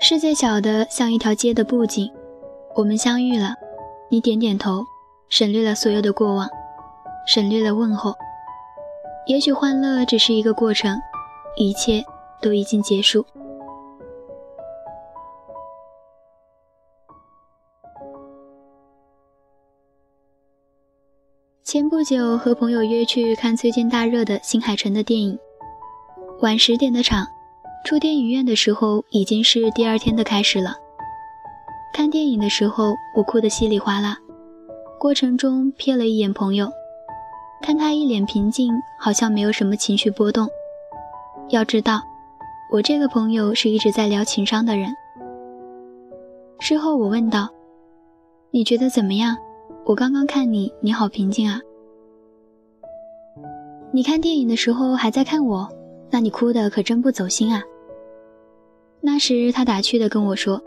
世界小的像一条街的布景，我们相遇了，你点点头，省略了所有的过往，省略了问候。也许欢乐只是一个过程，一切都已经结束。前不久和朋友约去看最近大热的新海诚的电影，晚十点的场。出电影院的时候已经是第二天的开始了。看电影的时候，我哭得稀里哗啦。过程中瞥了一眼朋友，看他一脸平静，好像没有什么情绪波动。要知道，我这个朋友是一直在聊情商的人。事后我问道：“你觉得怎么样？我刚刚看你，你好平静啊。你看电影的时候还在看我，那你哭的可真不走心啊。”那时他打趣的跟我说，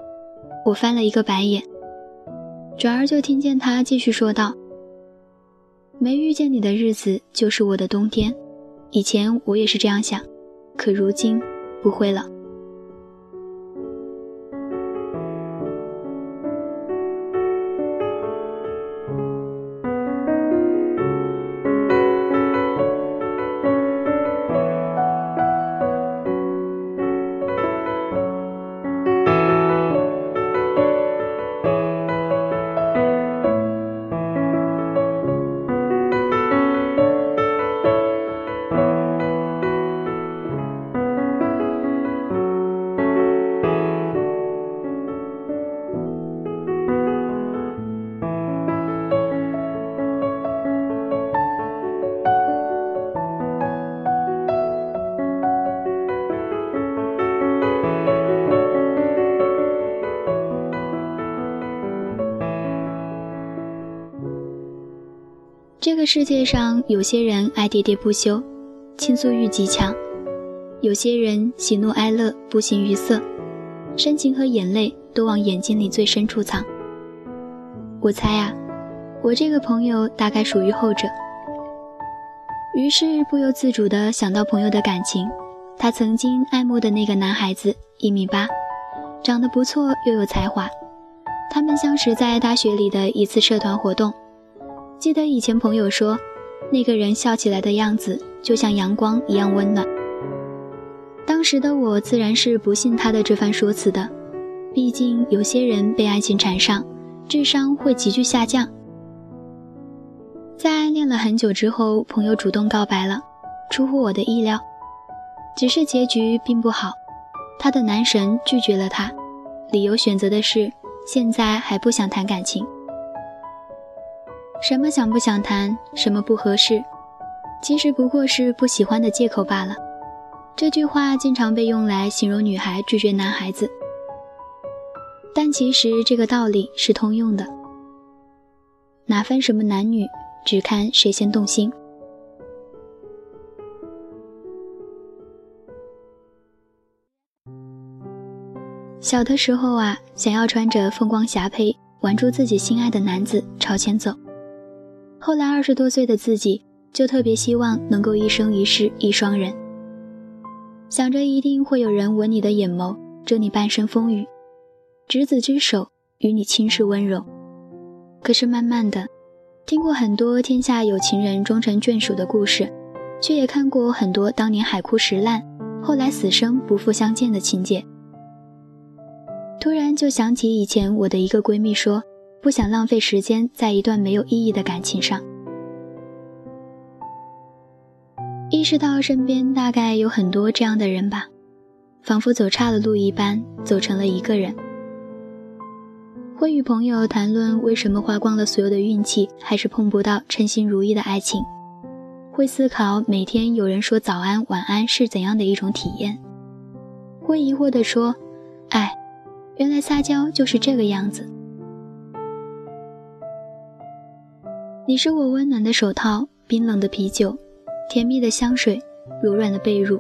我翻了一个白眼，转而就听见他继续说道：“没遇见你的日子就是我的冬天，以前我也是这样想，可如今不会了。”个世界上，有些人爱喋喋不休，倾诉欲极强；有些人喜怒哀乐不形于色，深情和眼泪都往眼睛里最深处藏。我猜啊，我这个朋友大概属于后者。于是不由自主地想到朋友的感情，他曾经爱慕的那个男孩子，一米八，长得不错又有才华。他们相识在大学里的一次社团活动。记得以前朋友说，那个人笑起来的样子就像阳光一样温暖。当时的我自然是不信他的这番说辞的，毕竟有些人被爱情缠上，智商会急剧下降。在暗恋了很久之后，朋友主动告白了，出乎我的意料，只是结局并不好，他的男神拒绝了他，理由选择的是现在还不想谈感情。什么想不想谈，什么不合适，其实不过是不喜欢的借口罢了。这句话经常被用来形容女孩拒绝男孩子，但其实这个道理是通用的。哪分什么男女，只看谁先动心。小的时候啊，想要穿着凤光霞帔，挽住自己心爱的男子朝前走。后来二十多岁的自己，就特别希望能够一生一世一双人，想着一定会有人吻你的眼眸，遮你半生风雨，执子之手，与你倾世温柔。可是慢慢的，听过很多天下有情人终成眷属的故事，却也看过很多当年海枯石烂，后来死生不复相见的情节。突然就想起以前我的一个闺蜜说。不想浪费时间在一段没有意义的感情上，意识到身边大概有很多这样的人吧，仿佛走岔了路一般，走成了一个人。会与朋友谈论为什么花光了所有的运气，还是碰不到称心如意的爱情；会思考每天有人说早安晚安是怎样的一种体验；会疑惑地说：“哎，原来撒娇就是这个样子。”你是我温暖的手套，冰冷的啤酒，甜蜜的香水，柔软的被褥。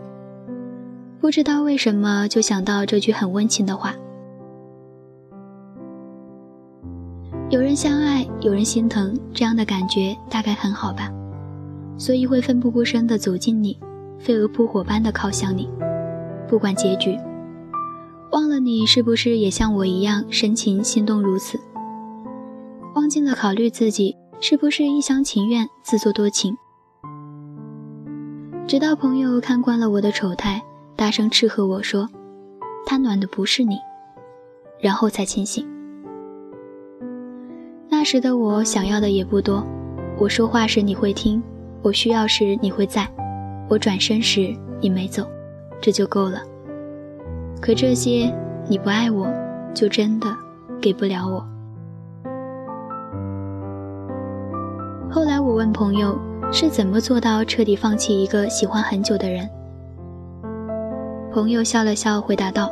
不知道为什么就想到这句很温情的话。有人相爱，有人心疼，这样的感觉大概很好吧，所以会奋不顾身地走近你，飞蛾扑火般的靠向你，不管结局。忘了你是不是也像我一样深情心动如此？忘记了考虑自己是不是一厢情愿自作多情？直到朋友看惯了我的丑态，大声斥喝我说：“他暖的不是你。”然后才清醒。那时的我想要的也不多，我说话时你会听，我需要时你会在，我转身时你没走，这就够了。可这些你不爱我，就真的给不了我。后来我问朋友是怎么做到彻底放弃一个喜欢很久的人，朋友笑了笑回答道：“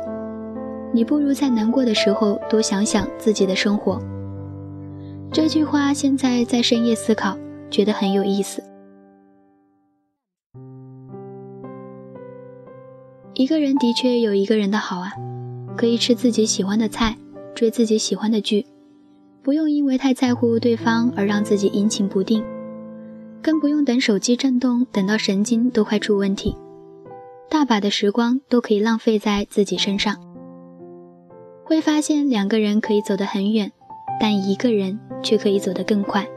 你不如在难过的时候多想想自己的生活。”这句话现在在深夜思考，觉得很有意思。一个人的确有一个人的好啊，可以吃自己喜欢的菜，追自己喜欢的剧，不用因为太在乎对方而让自己阴晴不定，更不用等手机震动，等到神经都快出问题。大把的时光都可以浪费在自己身上，会发现两个人可以走得很远，但一个人却可以走得更快。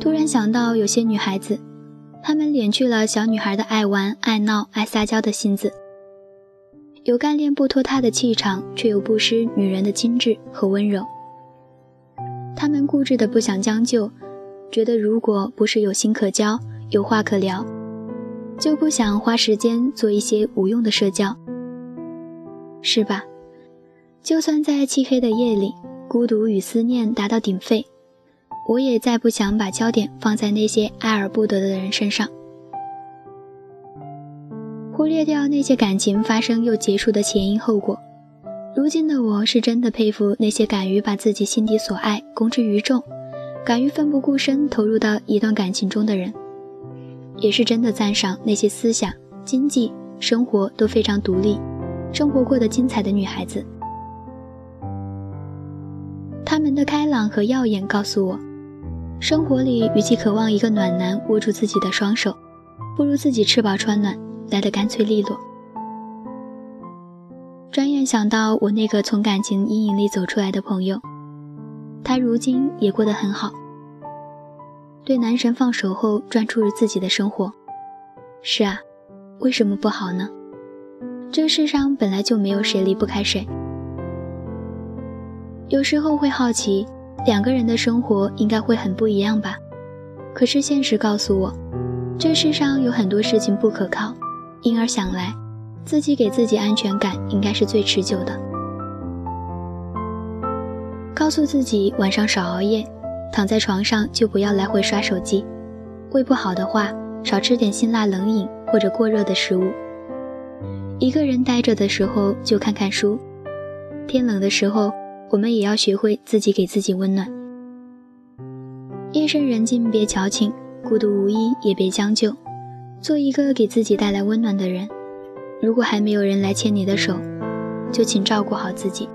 突然想到，有些女孩子。她们敛去了小女孩的爱玩、爱闹、爱撒娇的性子，有干练不拖沓的气场，却又不失女人的精致和温柔。他们固执的不想将就，觉得如果不是有心可交、有话可聊，就不想花时间做一些无用的社交，是吧？就算在漆黑的夜里，孤独与思念达到顶沸。我也再不想把焦点放在那些爱而不得的人身上，忽略掉那些感情发生又结束的前因后果。如今的我是真的佩服那些敢于把自己心底所爱公之于众，敢于奋不顾身投入到一段感情中的人，也是真的赞赏那些思想、经济、生活都非常独立、生活过得精彩的女孩子。他们的开朗和耀眼告诉我。生活里，与其渴望一个暖男握住自己的双手，不如自己吃饱穿暖，来得干脆利落。转眼想到我那个从感情阴影里走出来的朋友，他如今也过得很好。对男神放手后，专注于自己的生活。是啊，为什么不好呢？这世上本来就没有谁离不开谁。有时候会好奇。两个人的生活应该会很不一样吧？可是现实告诉我，这世上有很多事情不可靠，因而想来，自己给自己安全感应该是最持久的。告诉自己晚上少熬夜，躺在床上就不要来回刷手机，胃不好的话少吃点辛辣冷饮或者过热的食物。一个人待着的时候就看看书，天冷的时候。我们也要学会自己给自己温暖。夜深人静别矫情，孤独无依也别将就，做一个给自己带来温暖的人。如果还没有人来牵你的手，就请照顾好自己。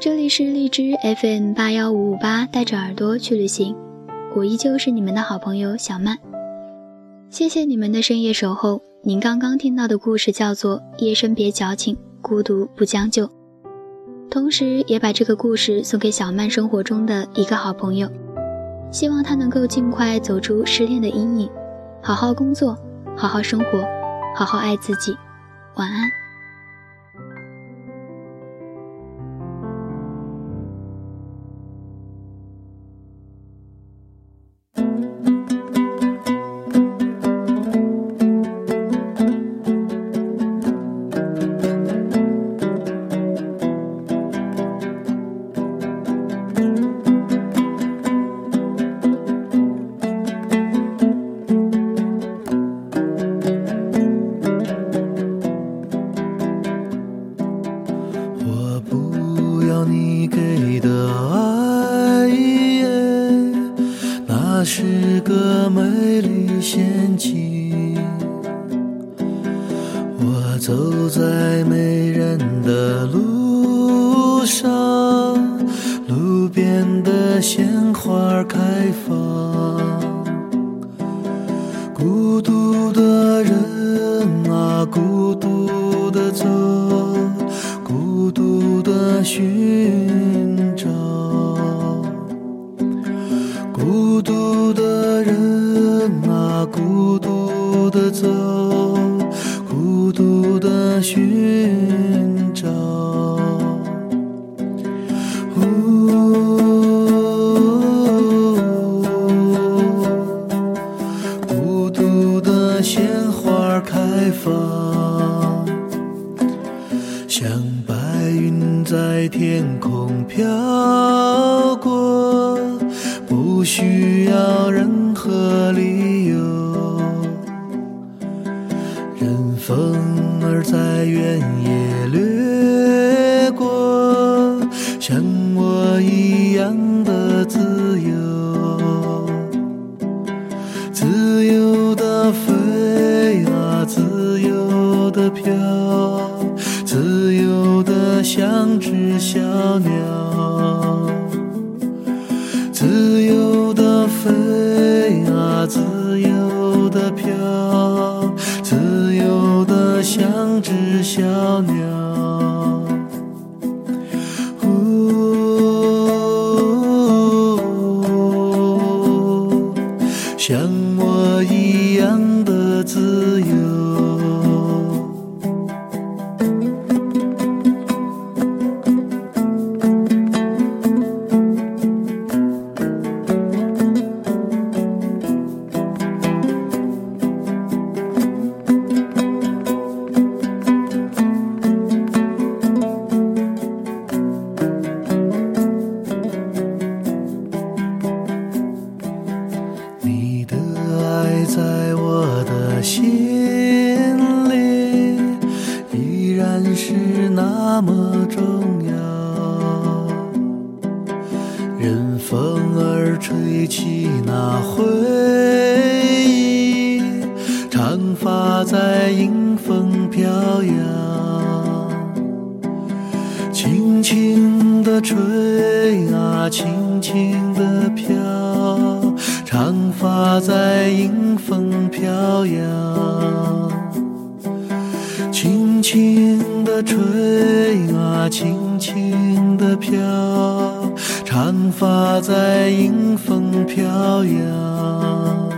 这里是荔枝 FM 八幺五五八，带着耳朵去旅行。我依旧是你们的好朋友小曼，谢谢你们的深夜守候。您刚刚听到的故事叫做《夜深别矫情，孤独不将就》，同时也把这个故事送给小曼生活中的一个好朋友，希望她能够尽快走出失恋的阴影，好好工作，好好生活，好好爱自己。晚安。走在没人的路上，路边的鲜花开放。孤独的人啊，孤独的走，孤独的寻找。孤独的人啊，孤独的走，独的寻找。飘，吹起那回忆，长发在迎风飘扬。轻轻地吹啊，轻轻地飘，长发在迎风飘扬。轻轻地吹啊，轻轻地飘，长发在迎风飘扬。